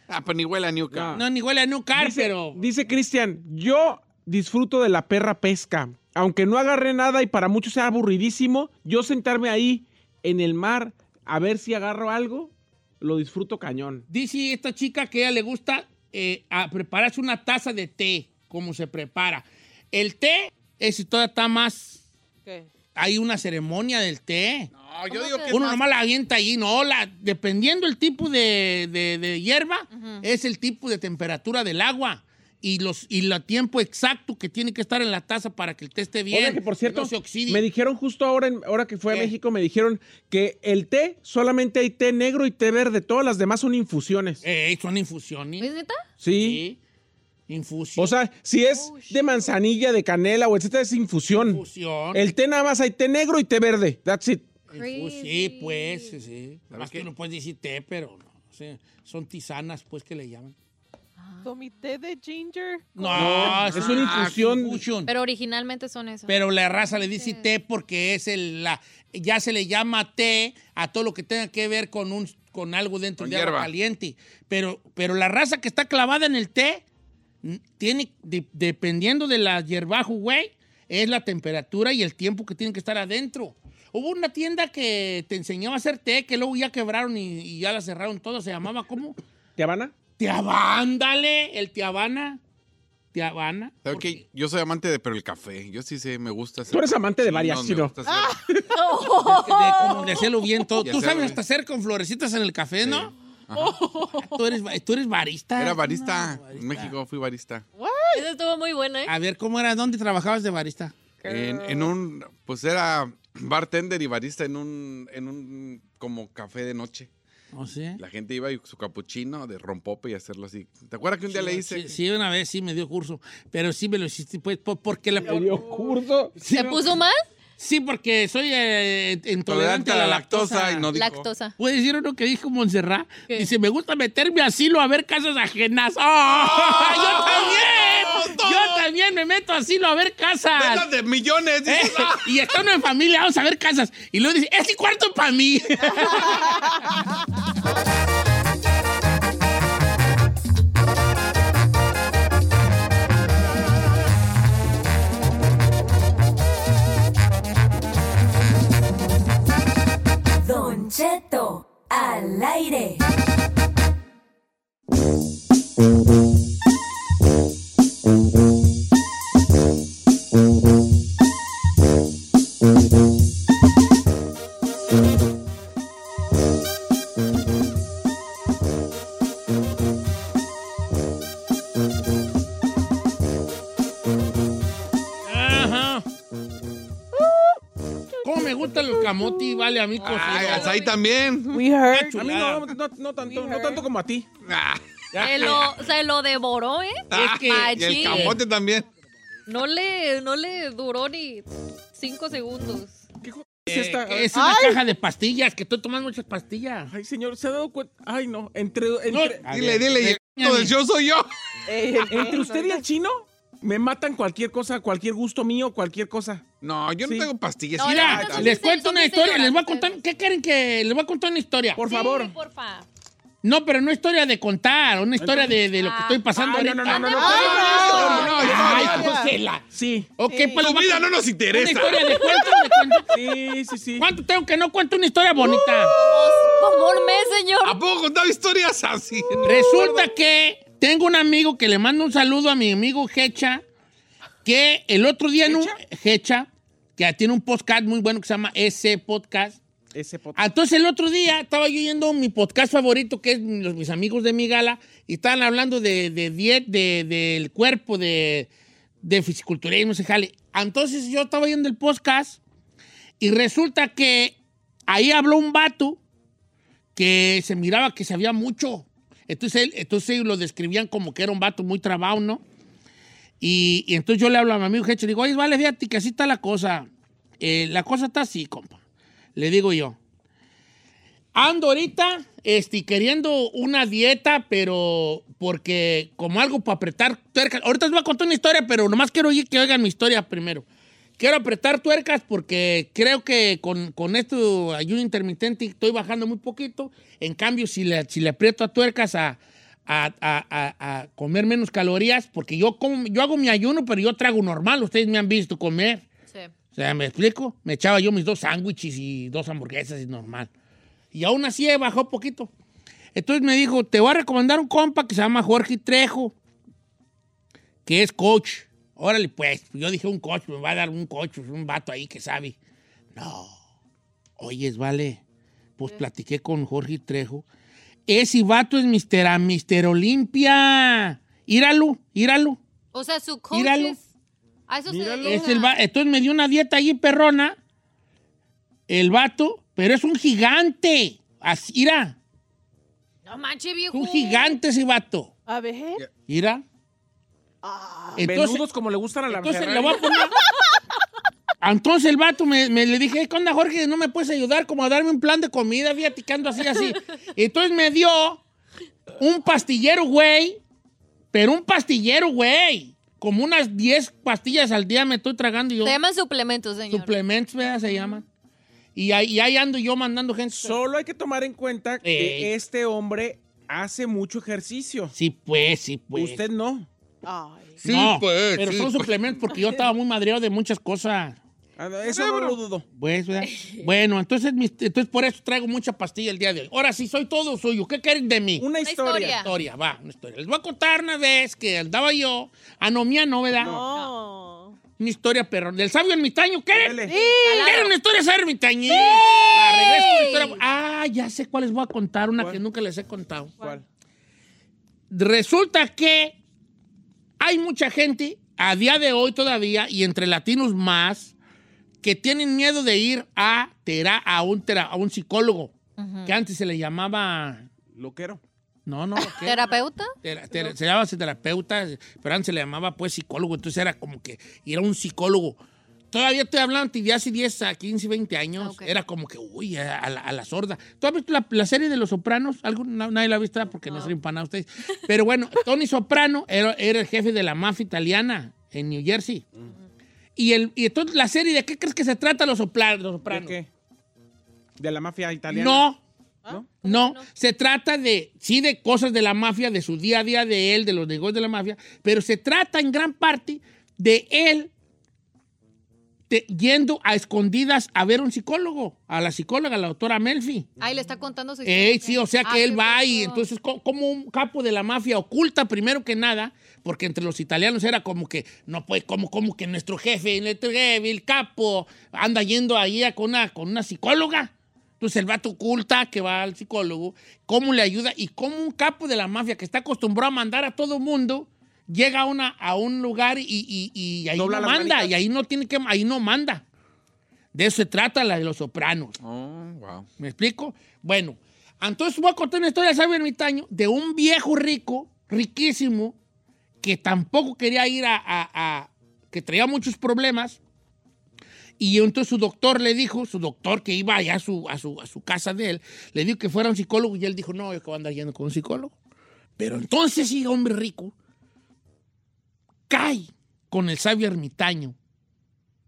Ah, pues ni huele a New Car.
No, ni huele a new car,
Dice,
pero...
dice Cristian, yo disfruto de la perra pesca. Aunque no agarré nada y para muchos sea aburridísimo, yo sentarme ahí en el mar a ver si agarro algo, lo disfruto cañón.
Dice esta chica que a ella le gusta eh, a prepararse una taza de té, como se prepara. El té, ese todavía está más...
¿qué?
Hay una ceremonia del té.
No, yo
¿Cómo
digo
que
Uno nomás la avienta ahí, no, la, dependiendo el tipo de, de- de hierba, es el tipo de temperatura del agua y los y el tiempo exacto que tiene que estar en la taza para que el té esté bien.
Oiga, que por cierto,
no se oxide.
me dijeron justo ahora, en- ahora que fue
¿Qué?
a México, me dijeron que el té, solamente hay té negro y té verde, todas las demás son infusiones.
Eh, son infusiones.
¿Es neta?
sí.
Sí. Infusión.
O sea, si es
Oh,
de manzanilla, de canela o etcétera, es infusión.
infusión.
El té nada más hay té negro y té verde. That's it.
Infu- Sí,
Crazy.
pues, sí, sí. Más que no puedes decir té, pero no. sí, son tisanas, pues, que le llaman.
So, mi té de ginger.
No,
es una infusión.
infusión.
Pero originalmente son eso.
Pero la raza le dice té porque es el, la, ya se le llama té a todo lo que tenga que ver con un con algo dentro
Con
de agua
hierba.
caliente. Pero, pero la raza que está clavada en el té tiene, de- dependiendo de la hierbajo, güey, es la temperatura y el tiempo que tienen que estar adentro. Hubo una tienda que te enseñaba a hacer té, que luego ya quebraron y, y ya la cerraron todo. Se llamaba, ¿cómo?
¿Te Habana?
Teabándale, el Teabana. Teabana.
¿Sabe
Porque-
qué? Yo soy amante de, pero el café. Yo sí sé, me gusta hacer.
Tú eres amante de
Sí,
varias,
no, me
Chino.
gusta hacer-
de, como de hacerlo bien todo. Tú sabes hasta hacer con florecitas en el café, ¿no?
Ajá.
Tú eres, tú eres barista.
Era barista.
No,
En México fui barista.
Esa estuvo muy buena, ¿eh?
A ver, ¿cómo era? ¿Dónde trabajabas de barista?
En, en un, pues era bartender y barista en un, en un como café de noche. La gente iba y su capuchino de rompope y hacerlo así. ¿Te acuerdas que un día le hice?
Sí, sí, una vez sí me dio curso, pero sí me lo hiciste, pues, po- porque la...
Me dio curso.
Sí,
¿Se puso mal?
Sí, porque soy eh, intolerante
Tolerante
a la lactosa.
y no dijo.
Lactosa.
¿Puedes decir uno que dijo Montserrat?
¿Qué?
Dice, me gusta meterme a asilo a ver casas ajenas. ¡Oh! ¡Yo también!
¡Todos!
¡Yo también me meto a asilo a ver casas!
¡Venlas de millones!
Eh,
¡ah!
y está uno en familia, vamos a ver casas. Y luego dice, ese cuarto para mí.
Don Cheto, al aire.
A mí
Ay, hasta ahí también.
We heard.
A mí no, no, no tanto, no tanto como a ti.
Ah,
Se lo, se lo devoró, ¿eh?
Es que-
Y el camote también.
No le, no le duró ni cinco segundos.
¿Qué jo-
Eh,
es esta?
es una caja de pastillas, que estoy tomando muchas pastillas.
Ay, señor, ¿se ha dado cuenta? Ay, no. Entre,
No,
entre,
a
Dile, dile, y el
regáñame.
del show soy yo.
Eh,
entre usted y el chino, me matan cualquier cosa, cualquier gusto mío, cualquier cosa.
No, yo no
Sí.
tengo pastillas.
No,
Mira,
no, no,
les cuento una historia, les voy a contar, ¿qué quieren que les voy a contar una historia?
Por
Sí,
favor.
porfa.
No, pero no historia de contar, una historia de, de lo que estoy pasando
Ay, no,
ahorita.
no, no, no, no.
Ay,
no, no,
Ay,
no,
no.
Josela.
Sí.
Ok,
Sí.
pues les
Tu
voy a
vida
contar
no nos
una
interesa.
historia de cuento, de cuento.
Sí, sí, sí.
¿Cuánto tengo que no cuento una historia bonita?
Pues, como un mes, señor.
¿A poco contaba historias así?
Resulta que tengo un amigo que le mando un saludo a mi amigo Hecha, que el otro día en un Hecha, que tiene un podcast muy bueno que se llama ese podcast.
Ese
Entonces el otro día estaba yo oyendo mi podcast favorito, que es los, mis amigos de mi gala, y estaban hablando de, de diet, de, del cuerpo, de, de fisiculturismo, se jale. Entonces yo estaba oyendo el podcast y resulta que ahí habló un vato que se miraba que sabía mucho. Entonces, él, entonces lo describían como que era un vato muy trabado, ¿no? Y, y entonces yo le hablo a mi amigo Hecho y digo, oye, vale, fíjate que así está la cosa. Eh, la cosa está así, compa. Le digo yo. Ando ahorita este, queriendo una dieta, pero porque como algo para apretar. Ahorita les voy a contar una historia, pero nomás quiero oír que oigan mi historia primero. Quiero apretar tuercas porque creo que con, con esto ayuno intermitente estoy bajando muy poquito. En cambio, si le, si le aprieto a tuercas a, a, a- a- comer menos calorías, porque yo, como, yo hago mi ayuno, pero yo trago normal. Ustedes me han visto comer.
Sí.
O sea, ¿me explico? Me echaba yo mis dos sándwiches y dos hamburguesas y normal. Y aún así he bajado poquito. Entonces me dijo, te voy a recomendar un compa que se llama Jorge Trejo, que es coach. Órale, pues. Yo dije, un coach, me va a dar un coach, un vato ahí que sabe. No. Oyes, vale. Pues platiqué con Jorge Trejo. Ese vato es Mister, Mister Olimpia. Íralo, íralo.
O sea, su coach
Míralo.
es... A eso se
Míralo.
dedica.
Es el va- Entonces me dio una dieta ahí perrona, el vato, pero es un gigante. Así, mira,
No manches,
es
viejo.
un gigante ese vato.
A ver.
Mira. Entonces,
Menudos como le gustan a la
entonces le voy a poner... Entonces el vato me, me le dije, ¿qué onda, Jorge? ¿No me puedes ayudar como a darme un plan de comida? Fíjate que ando así, así. Entonces me dio un pastillero, güey. Pero un pastillero, güey. Como unas 10 pastillas al día me estoy tragando yo.
Se llaman suplementos, señor.
Suplementos, ¿verdad? Se llaman. Y ahí, y ahí ando yo mandando gente.
Solo hay que tomar en cuenta que este hombre hace mucho ejercicio.
Sí, pues, sí, pues.
Usted no.
Ay.
Sí,
no,
pues,
Pero
sí,
son
pues.
suplementos porque yo estaba muy madreado de muchas cosas.
Ah, Eso no lo dudo.
Pues, bueno, entonces, mis- entonces por eso traigo mucha pastilla el día de hoy. Ahora sí, soy todo suyo. ¿Qué quieren de mí?
Una historia.
historia.
historia, va, una historia. Les voy a contar una vez que andaba yo. Ah, no, mía no, ¿verdad?
No.
Una historia, perro. Del sabio ermitaño, ¿qué?
Dale.
¿Quieren una historia sabio ermitaño? Ah, regreso con la historia. Ah, ya sé cuál les voy a contar, una
¿Cuál?
que nunca les he contado.
¿Cuál?
resulta que hay mucha gente a día de hoy todavía, y entre latinos más, que tienen miedo de ir a, tera- a, un, tera- a un psicólogo, que antes se le llamaba...
Loquero.
No, no, ¿qué?
¿Terapeuta?
Tera- tera- se llamaba terapeuta, pero antes se le llamaba pues psicólogo, entonces era como que era un psicólogo. Todavía estoy hablando de hace 10 a 15, 20 años.
Ah.
Era como que, uy, a, a la, a la sorda. ¿Tú has visto la, la serie de Los Sopranos? ¿Algo? No, nadie la ha visto porque no, se empanado ustedes. Pero bueno, Tony Soprano era, era el jefe de la mafia italiana en New Jersey. Y, el, y entonces la serie, ¿de qué crees que se trata Los, Sopla- Los
¿De
Sopranos?
qué? ¿De la mafia italiana?
No.
¿No?
No, se trata de, sí, de cosas de la mafia, de su día a día de él, de los negocios de la mafia, pero se trata en gran parte de él te- yendo a escondidas a ver un psicólogo, a la psicóloga, la doctora Melfi.
Ay, le está contando su
Eh, sí, o sea que
Ah,
él va y entonces co- como un capo de la mafia oculta primero que nada, porque entre los italianos era como que, no pues, como, como que nuestro jefe, el capo, anda yendo ahí a- con una, con una psicóloga. Entonces el vato oculta que va al psicólogo, cómo le ayuda y cómo un capo de la mafia que está acostumbrado a mandar a todo mundo llega a, una, a un lugar y, y- y ahí
Dobla
no manda,
manitas.
y ahí no tiene que, ahí no manda. De eso se trata la de los sopranos.
Oh, wow.
¿Me explico? Bueno, Entonces voy a contar una historia, ¿sabe, ermitaño? De un viejo rico, riquísimo, que tampoco quería ir a, a- a- que traía muchos problemas. Y entonces su doctor le dijo, su doctor que iba allá a su, a su, a su casa de él, le dijo que fuera un psicólogo y él dijo, no, yo que voy a andar yendo con un psicólogo. Pero entonces sí, hombre rico, cae con el sabio ermitaño.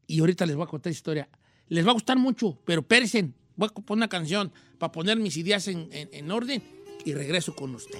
Y ahorita les voy a contar esa historia. Les va a gustar mucho, pero pérense. Voy a poner una canción para poner mis ideas en- en orden y regreso con usted.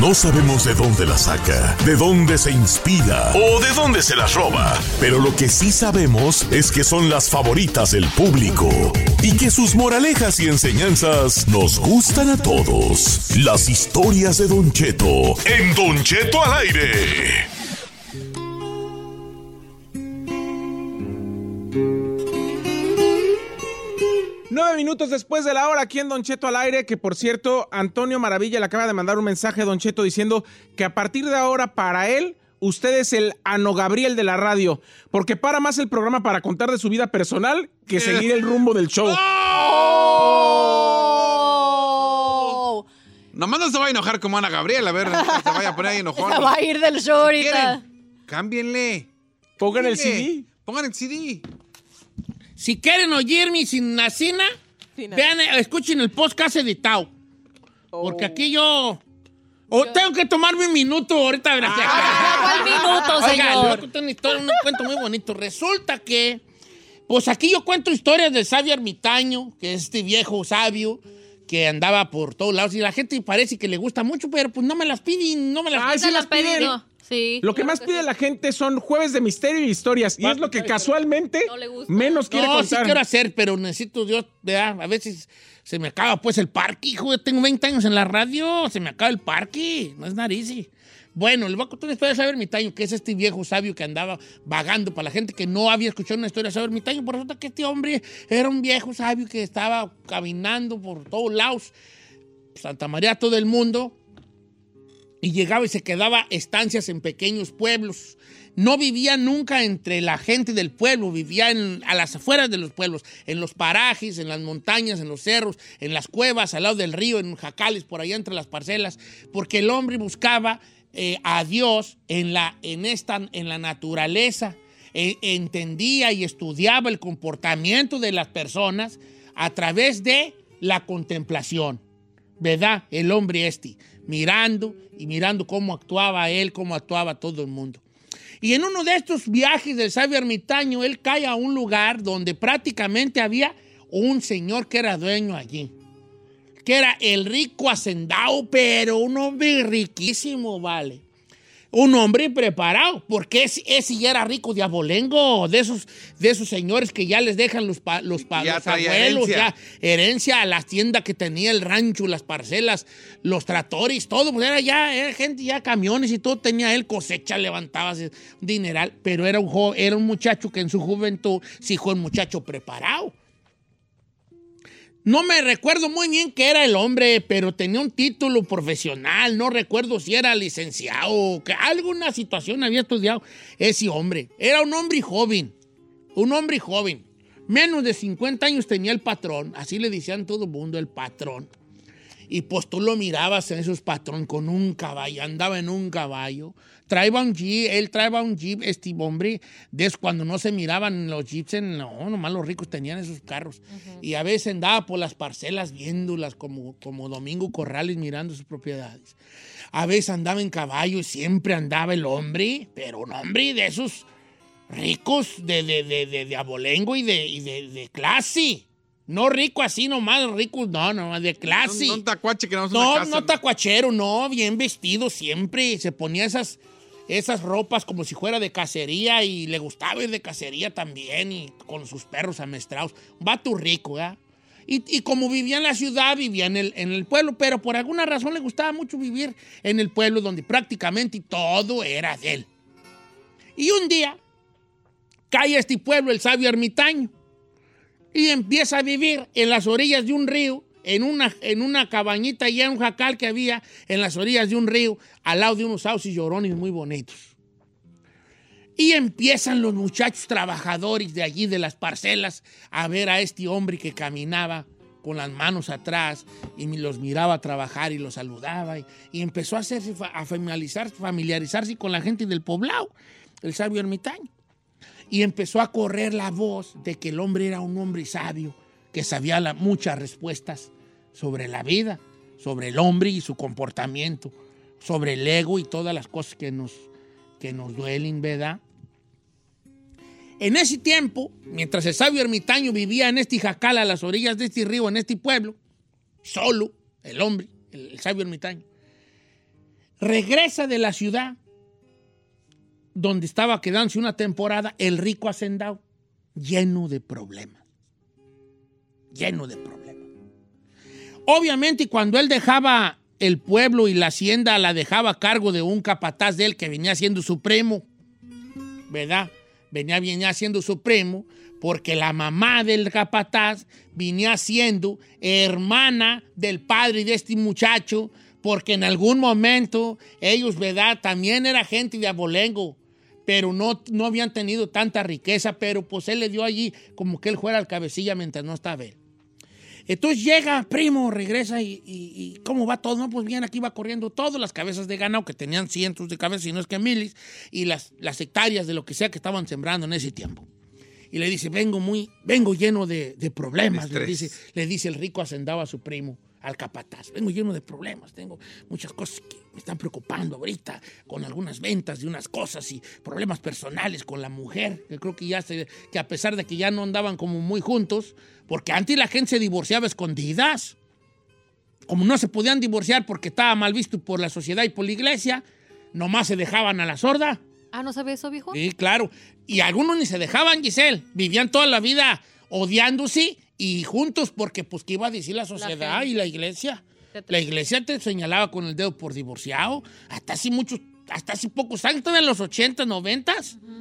No sabemos de dónde la saca, de dónde se inspira o de dónde se las roba, pero lo que sí sabemos es que son las favoritas del público y que sus moralejas y enseñanzas nos gustan a todos. Las historias de Don Cheto en Don Cheto al aire.
Minutos después de la hora aquí en Don Cheto al aire, que por cierto, Antonio Maravilla le acaba de mandar un mensaje a Don Cheto diciendo que a partir de ahora, para él, usted es el Ano Gabriel de la radio, porque para más el programa para contar de su vida personal que seguir el rumbo del show.
¡Oh!
Nomás no se va a enojar como Ana Gabriel, a ver, se vaya a poner ahí enojón.
Se va a ir del show ahorita.
¿Quieren? Cámbienle.
Pongan el. CD.
Pongan el CD.
Si quieren oírme sin nacina, Vean, eh, escuchen el podcast editado. Porque aquí yo... tengo que tomarme un minuto ahorita. ¿verdad?
¿Cuál minuto,
Oiga, le voy a
señor?
contar una historia, un cuento muy bonito. Resulta que, pues aquí yo cuento historias del sabio ermitaño, que es este viejo sabio que andaba por todos lados y la gente parece que le gusta mucho, pero pues no me las piden, no me las
Ay,
piden.
sí las piden.
No, sí.
Lo que
claro
más pide la gente son jueves de misterio y historias, y es lo que casualmente
No le gusta.
menos quiere
No, sí quiero hacer, pero necesito Dios. A veces se me acaba pues el parque, hijo. Yo tengo 20 años en la radio, se me acaba el parque, no es nariz. Bueno, les voy a contar una historia de Saber Mitaño, que es este viejo sabio que andaba vagando para la gente que no había escuchado una historia de Saber Mitaño. Por resulta que este hombre era un viejo sabio que estaba caminando por todos lados, Santa María, todo el mundo, y llegaba y se quedaba estancias en pequeños pueblos. No vivía nunca entre la gente del pueblo, vivía en- a las afueras de los pueblos, en los parajes, en las montañas, en los cerros, en las cuevas, al lado del río, en jacales, por allá entre las parcelas, porque el hombre buscaba eh, a Dios en la, en esta, en la naturaleza, E- entendía y estudiaba el comportamiento de las personas a través de la contemplación. ¿verdad? El hombre este, mirando y mirando cómo actuaba él, cómo actuaba todo el mundo. Y en uno de estos viajes del sabio ermitaño, él cae a un lugar donde prácticamente había un señor que era dueño allí, que era el rico hacendado, pero un hombre riquísimo, vale. Un hombre preparado, porque ese, ese ya era rico de abolengo, de esos, de esos señores que ya les dejan los, pa- los, pa- abuelos,
herencia.
ya herencia a las tiendas que tenía el rancho, las parcelas, los tratores, todo, pues era ya, era gente, ya camiones y todo, tenía él cosecha, levantaba ese dineral, pero era un, jo- era un muchacho que en su juventud sí fue un muchacho preparado. No me recuerdo muy bien qué era el hombre, pero tenía un título profesional. No recuerdo si era licenciado o que alguna situación había estudiado ese hombre. Era un hombre joven. Un hombre joven. Menos de 50 años tenía el patrón. Así le decían todo el mundo, el patrón. Y pues tú lo mirabas en esos patrón con un caballo, andaba en un caballo. Traía un jeep, él traía un jeep, este hombre, de cuando no se miraban los jeeps, en, no, nomás los ricos tenían esos carros. Y a veces andaba por las parcelas viéndolas como, como Domingo Corrales mirando sus propiedades. A veces andaba en caballo y siempre andaba el hombre, pero un hombre de esos ricos de, de, de, de, de abolengo y de, y de, de clase. No rico así nomás, rico, no, no, de clase.
No, no tacuache que no
No,
casa,
no tacuachero, no, bien vestido siempre. Se ponía esas, esas ropas como si fuera de cacería y le gustaba ir de cacería también y con sus perros amestrados. Vato rico, ¿verdad? Y, y como vivía en la ciudad, vivía en el, en el pueblo, pero por alguna razón le gustaba mucho vivir en el pueblo donde prácticamente todo era de él. Y un día cae a este pueblo el sabio ermitaño y empieza a vivir en las orillas de un río, en una, en una cabañita y en un jacal que había en las orillas de un río, al lado de unos sauces llorones muy bonitos. Y empiezan los muchachos trabajadores de allí, de las parcelas, a ver a este hombre que caminaba con las manos atrás y los miraba trabajar y los saludaba. Y, empezó a, hacerse, a familiarizarse con la gente del poblado, el sabio ermitaño. Y empezó a correr la voz de que el hombre era un hombre sabio, que sabía muchas respuestas sobre la vida, sobre el hombre y su comportamiento, sobre el ego y todas las cosas que nos, que nos duelen, ¿verdad? En ese tiempo, mientras el sabio ermitaño vivía en este jacal a las orillas de este río, en este pueblo, solo, el hombre, el, el sabio ermitaño, regresa de la ciudad donde estaba quedándose una temporada, el rico hacendado, lleno de problemas. Lleno de problemas. Obviamente, cuando él dejaba el pueblo y la hacienda, la dejaba a cargo de un capataz de él que venía siendo supremo, ¿verdad? Venía, venía siendo supremo porque la mamá del capataz venía siendo hermana del padre de este muchacho, porque en algún momento ellos, ¿verdad? También era gente de abolengo, pero no, no habían tenido tanta riqueza, pero pues él le dio allí como que él fuera el cabecilla mientras no estaba él. Entonces llega, primo, regresa y, y- y ¿cómo va todo? No, pues bien, aquí va corriendo todas las cabezas de ganado, que tenían cientos de cabezas, y no es que miles, y las, las hectáreas de lo que sea que estaban sembrando en ese tiempo. Y le dice, vengo muy, vengo lleno de, de problemas, le dice, le dice el rico hacendado a su primo, al capataz. Vengo lleno de problemas, tengo muchas cosas que me están preocupando ahorita, con algunas ventas de unas cosas y problemas personales con la mujer, que creo que ya se, que a pesar de que ya no andaban como muy juntos, porque antes la gente se divorciaba a escondidas. Como no se podían divorciar porque estaba mal visto por la sociedad y por la iglesia, nomás se dejaban a la sorda.
Ah, ¿no sabía eso, viejo?
Sí, claro. Y algunos ni se dejaban, Giselle. Vivían toda la vida odiándose y juntos porque, pues, ¿qué iba a decir la sociedad y la iglesia? La iglesia te señalaba con el dedo por divorciado. Hasta hace muchos, hasta hace pocos años, todavía en los 80, 90,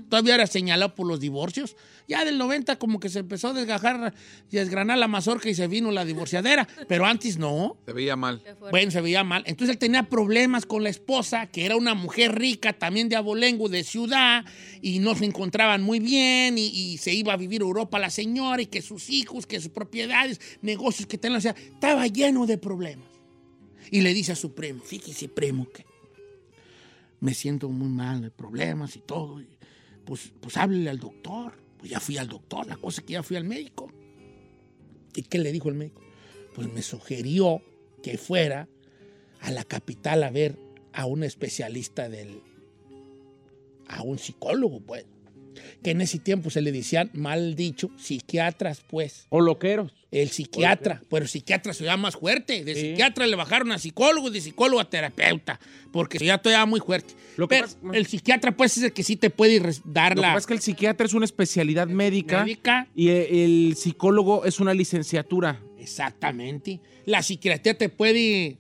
todavía era señalado por los divorcios. Ya del 90 como que se empezó a desgajar y desgranar la mazorca y se vino la divorciadera. Pero antes no.
Se veía mal.
Bueno, se veía mal. Entonces él tenía problemas con la esposa, que era una mujer rica, también de abolengo, de ciudad, y no se encontraban muy bien, y, y se iba a vivir a Europa la señora, y que sus hijos, que sus propiedades, negocios que tenían, o sea, estaba lleno de problemas. Y le dice a su primo, fíjese, primo, que me siento muy mal de problemas y todo. pues, pues háblele al doctor. Pues ya fui al doctor, la cosa es que ya fui al médico. ¿Y qué le dijo el médico? Pues me sugirió que fuera a la capital a ver a un especialista del... a un psicólogo, pues. Que en ese tiempo se le decían, mal dicho, psiquiatras, pues.
O loqueros.
El psiquiatra, pero el psiquiatra se llama más fuerte. De
Sí.
psiquiatra le bajaron a psicólogo, de psicólogo a terapeuta, porque ya todavía muy fuerte.
Lo que
pero el psiquiatra, pues, es el que sí te puede dar
Lo que
la
pasa es que el psiquiatra es una especialidad médica,
médica.
y e- el psicólogo es una licenciatura.
Exactamente. La psiquiatría te puede,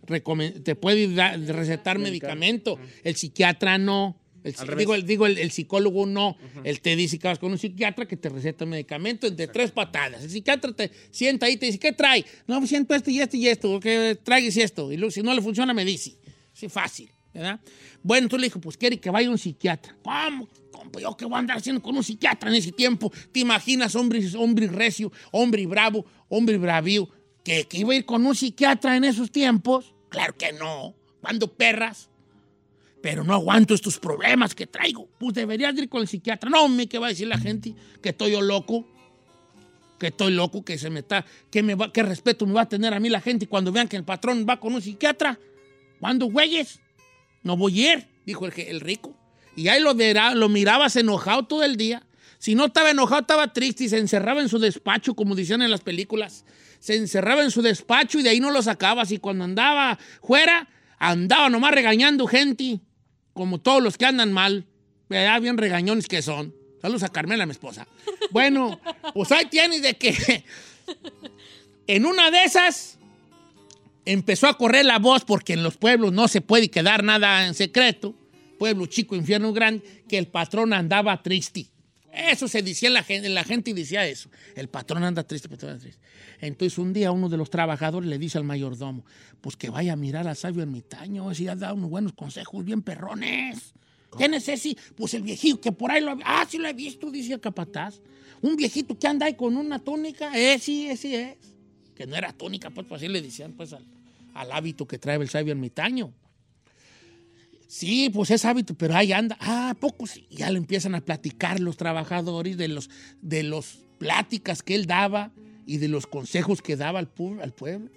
te puede recetar medicamento. El psiquiatra no. El,
Al
digo, el, digo, el, el psicólogo no. Él te dice que vas con un psiquiatra que te receta medicamento entre tres patadas. El psiquiatra te sienta ahí y te dice, ¿qué trae? No, pues siento esto y esto y esto. Que traigas esto. Y luego, si no le funciona, me dice. Sí, fácil. ¿verdad? Bueno, tú le dijo, pues quiere que vaya un psiquiatra. ¿Cómo? ¿Cómo? ¿Yo qué voy a andar haciendo con un psiquiatra en ese tiempo? ¿Te imaginas, hombre, hombre recio, hombre bravo, hombre bravío? ¿Que, que iba a ir con un psiquiatra en esos tiempos? Claro que no. ¿Cuándo perras? Pero no aguanto estos problemas que traigo. Pues deberías ir con el psiquiatra. No, me, ¿qué va a decir la gente? Que estoy yo loco. Que estoy loco, que se me está. Que me va, respeto me va a tener a mí la gente cuando vean que el patrón va con un psiquiatra. ¿Cuándo, güeyes? No voy a ir, dijo el, el rico. Y ahí lo, verá, lo mirabas enojado todo el día. Si no estaba enojado, estaba triste y se encerraba en su despacho, como decían en las películas. Se encerraba en su despacho y de ahí no lo sacabas. Y cuando andaba fuera, andaba nomás regañando gente, como todos los que andan mal. ¿Verdad? Bien regañones que son. Saludos a Carmela, mi esposa. Bueno, pues ahí tienes de que en una de esas empezó a correr la voz porque en los pueblos no se puede quedar nada en secreto. Pueblo chico, infierno grande, que el patrón andaba triste. Eso se decía la gente, la gente decía eso. El patrón anda triste, el patrón anda triste. Entonces un día uno de los trabajadores le dice al mayordomo, pues que vaya a mirar al sabio ermitaño, si ha dado unos buenos consejos bien perrones. ¿Quién es ese? Pues el viejito que por ahí lo Ah, sí lo he visto, dice el capataz. Un viejito que anda ahí con una túnica. Eh, sí, ese es. Que no era túnica, pues, pues así le decían pues al, al hábito que trae el sabio ermitaño. Sí, pues es hábito, pero ahí anda. Ah, poco sí. Ya le empiezan a platicar los trabajadores de los, de los pláticas que él daba y de los consejos que daba al, pu- al pueblo.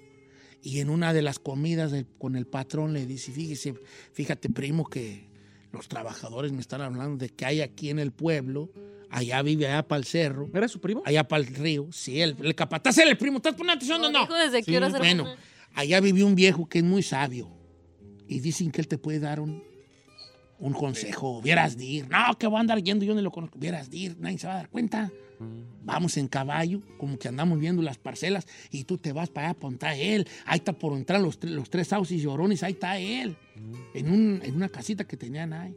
Y en una de las comidas del- con el patrón le dice, fíjese, fíjate primo que los trabajadores me están hablando de que hay aquí en el pueblo, allá vive, allá para el cerro.
¿Era su primo?
Allá para el río. Sí, el, el capataz era el primo. ¿Estás poniendo atención o no?
Dijo desde se
Bueno, allá vivió un viejo que es muy sabio. Y dicen que él te puede dar un, un consejo. Vieras de ir. No, que voy a andar yendo, yo no lo conozco. Vieras de ir, nadie se va a dar cuenta. Vamos en caballo, como que andamos viendo las parcelas, y tú te vas para allá, ponta a él. Ahí está por entrar los, los tres sauces llorones, ahí está él. En, un- en una casita que tenían ahí.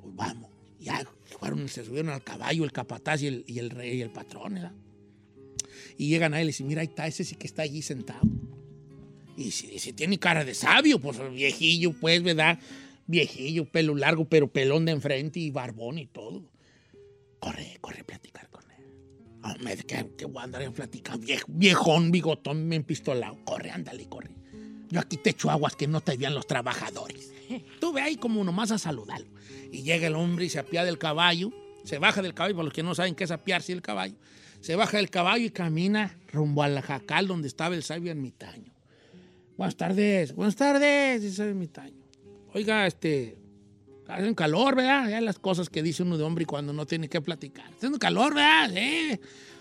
Pues vamos. Ya fueron, se subieron al caballo, el capataz y el, y el rey y el patrón, ¿verdad? Y llegan a él y dicen, mira, ahí está, ese sí que está allí sentado. Y si tiene cara de sabio, pues viejillo, pues, ¿verdad? Viejillo, pelo largo, pero pelón de enfrente y barbón y todo. Corre, corre a platicar con él. Hombre, que, que voy a andar a platicar. Viejo, viejón, bigotón, me empistolado. Corre, ándale, corre. Yo aquí te echo aguas que no te vean los trabajadores. Tú ve ahí como nomás a saludarlo. Y llega el hombre y se apía del caballo. Se baja del caballo, para los que no saben qué es apiarse el caballo. Se baja del caballo y camina rumbo al jacal donde estaba el sabio ermitaño. Buenas tardes, buenas tardes, dice el sabio ermitaño. Oiga, este, hacen calor, ¿verdad? Ya las cosas que dice uno de hombre cuando no tiene que platicar. Está haciendo calor, ¿verdad? Sí.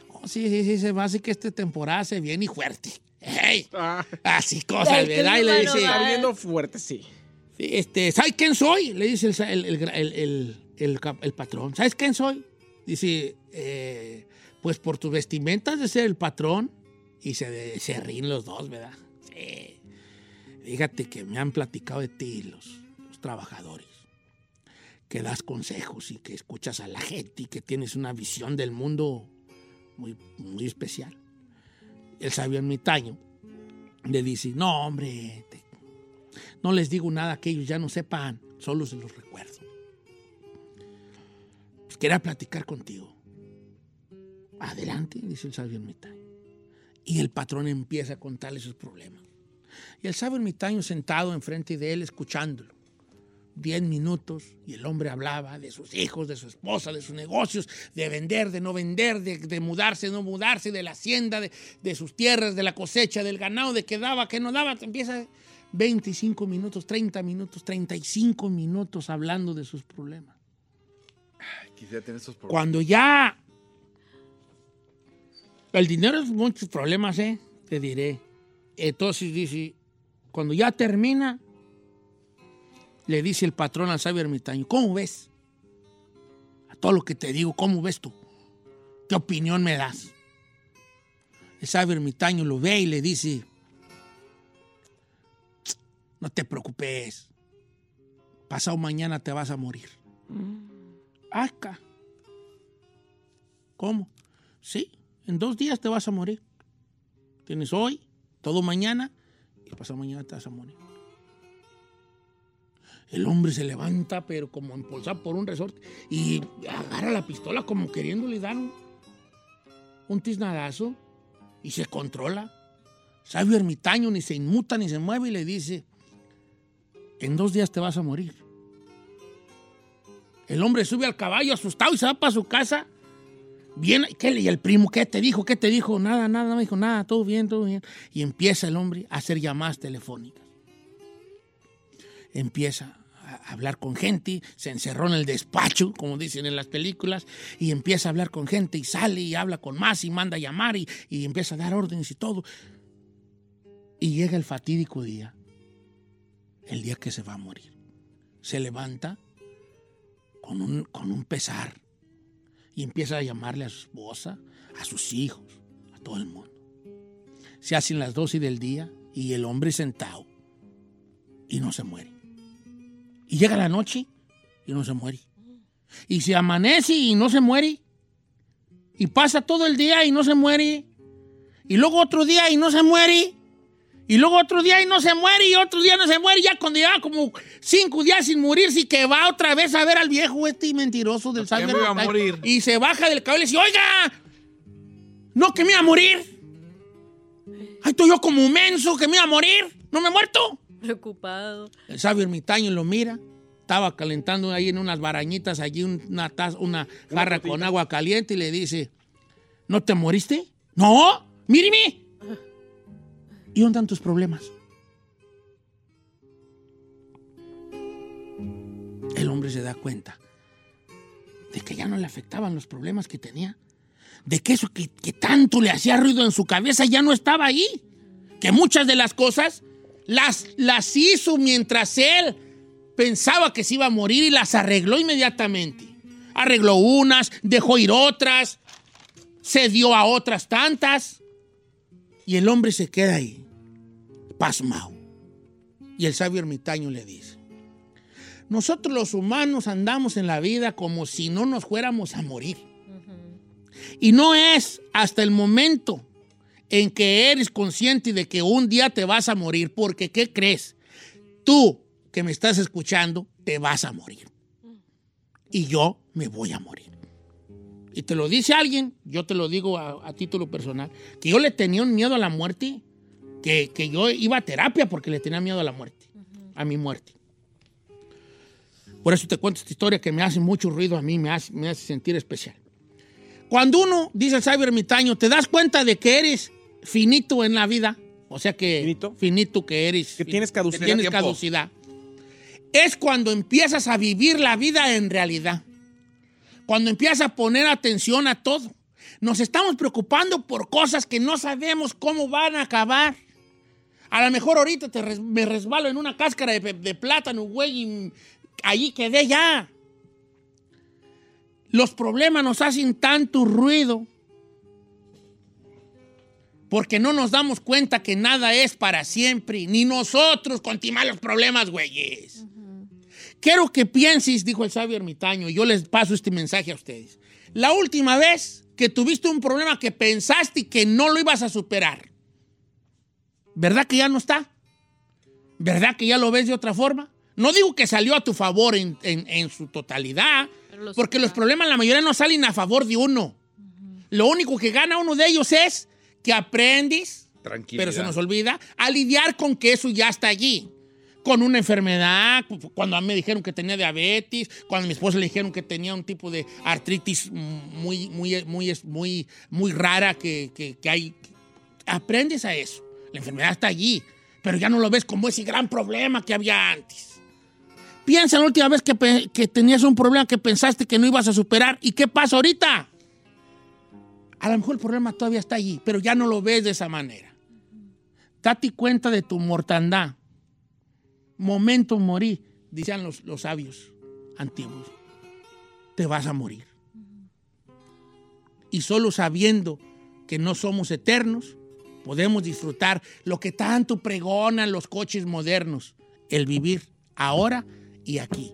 Oh, sí, sí, sí, se me hace que esta temporada se viene y fuerte. ¡Ey! Así cosas, ¿verdad? Y le dice,
Está viniendo fuerte, sí.
Sí, Este, ¿sabes quién soy? Le dice el, el- el- el- el- el cap- el patrón. ¿Sabes quién soy? Dice, eh, pues por tus vestimentas de ser el patrón. Y se, se ríen los dos, ¿verdad? Sí. Fíjate que me han platicado de ti los, trabajadores. Que das consejos y que escuchas a la gente y que tienes una visión del mundo muy, muy especial. El sabio ermitaño le dice, no, hombre, no les digo nada que ellos ya no sepan, solo se los recuerdo. Pues quería platicar contigo. Adelante, dice el sabio ermitaño. Y el patrón empieza a contarle sus problemas. Y el sabio ermitaño sentado enfrente de él escuchándolo. Diez minutos y el hombre hablaba de sus hijos, de su esposa, de sus negocios, de vender, de no vender, de, de mudarse, de no mudarse, de la hacienda, de, de sus tierras, de la cosecha, del ganado, de qué daba, qué no daba. Empieza 25 minutos, 30 minutos, 35 minutos hablando de sus problemas.
Quisiera tener esos problemas.
Cuando ya... El dinero es muchos problemas, ¿eh? Te diré. Entonces dice, cuando ya termina, le dice el patrón al sabio ermitaño, ¿cómo ves? A todo lo que te digo, ¿cómo ves tú? ¿Qué opinión me das? El sabio ermitaño lo ve y le dice, no te preocupes, pasado mañana te vas a morir. Acá. ¿Cómo? Sí, en dos días te vas a morir. Tienes hoy, todo mañana y pasado mañana te vas a morir. El hombre se levanta, pero como impulsado por un resorte, y agarra la pistola como queriéndole dar un, un tiznadazo y se controla. Sabio ermitaño ni se inmuta ni se mueve y le dice, en dos días te vas a morir. El hombre sube al caballo asustado y se va para su casa. Bien, ¿qué, ¿y el primo qué te dijo? ¿Qué te dijo? Nada, nada, no me dijo nada, todo bien, todo bien. Y empieza el hombre a hacer llamadas telefónicas. Empieza a hablar con gente, se encerró en el despacho, como dicen en las películas, y empieza a hablar con gente y sale y habla con más y manda a llamar y, y empieza a dar órdenes y todo. Y llega el fatídico día, el día que se va a morir. Se levanta con un, con un pesar y empieza a llamarle a su esposa, a sus hijos, a todo el mundo. Se hacen las 12 del día y el hombre sentado y no se muere. Y llega la noche y no se muere. Y se amanece y no se muere. Y pasa todo el día y no se muere. Y luego otro día y no se muere. Y luego otro día y no se muere. Y otro día no se muere. Y ya cuando lleva como cinco días sin morirse y que va otra vez a ver al viejo este mentiroso del
¿Por qué
Cyber
me iba a morir?
Y se baja del caballo y dice, oiga, no que me iba a morir. Ay, estoy yo como un menso que me iba a morir. No me he muerto.
Preocupado.
El sabio ermitaño lo mira. Estaba calentando ahí en unas barañitas, allí una, taza, una jarra con agua caliente y le dice, ¿no te moriste? No, míreme. ¿Y dónde están tus problemas? El hombre se da cuenta de que ya no le afectaban los problemas que tenía. De que eso que, que tanto le hacía ruido en su cabeza ya no estaba ahí. Que muchas de las cosas las, las hizo mientras él pensaba que se iba a morir y las arregló inmediatamente. Arregló unas, dejó ir otras, se dio a otras tantas. Y el hombre se queda ahí, pasmado. Y el sabio ermitaño le dice, nosotros los humanos andamos en la vida como si no nos fuéramos a morir. Y no es hasta el momento en que eres consciente de que un día te vas a morir, porque ¿qué crees? Tú que me estás escuchando, te vas a morir. Y yo me voy a morir. Y te lo dice alguien, yo te lo digo a, a título personal, que yo le tenía un miedo a la muerte, que, que yo iba a terapia porque le tenía miedo a la muerte, a mi muerte. Por eso te cuento esta historia que me hace mucho ruido a mí, me hace, me hace sentir especial. Cuando uno, dice el sabio ermitaño, te das cuenta de que eres finito en la vida, o sea que
¿Finito?
finito que eres,
Que tienes caducidad.
que tienes caducidad, es cuando empiezas a vivir la vida en realidad. Cuando empiezas a poner atención a todo. Nos estamos preocupando por cosas que no sabemos cómo van a acabar. A lo mejor ahorita te res- me resbalo en una cáscara de, de plátano, güey, y allí quedé ya. Los problemas nos hacen tanto ruido porque no nos damos cuenta que nada es para siempre, ni nosotros continuar los problemas, güeyes. Quiero que pienses, dijo el sabio ermitaño, y yo les paso este mensaje a ustedes. La última vez que tuviste un problema que pensaste que no lo ibas a superar, ¿verdad que ya no está? ¿Verdad que ya lo ves de otra forma? No digo que salió a tu favor en, en- en su totalidad,
los-
porque los problemas la mayoría no salen a favor de uno. Lo único que gana uno de ellos es que aprendes, pero se nos olvida, a lidiar con que eso ya está allí. Con una enfermedad, cuando a mí me dijeron que tenía diabetes, cuando a mi esposa le dijeron que tenía un tipo de artritis muy, muy, muy, muy, muy rara que, que- que hay. Aprendes a eso. La enfermedad está allí, pero ya no lo ves como ese gran problema que había antes. Piensa en la última vez que, tenías un problema que pensaste que no ibas a superar. ¿Y qué pasa ahorita? A lo mejor el problema todavía está allí, pero ya no lo ves de esa manera. Date cuenta de tu mortandad. Momento morir, decían los, los sabios antiguos. Te vas a morir. Y solo sabiendo que no somos eternos, podemos disfrutar lo que tanto pregonan los coches modernos, el vivir ahora y aquí.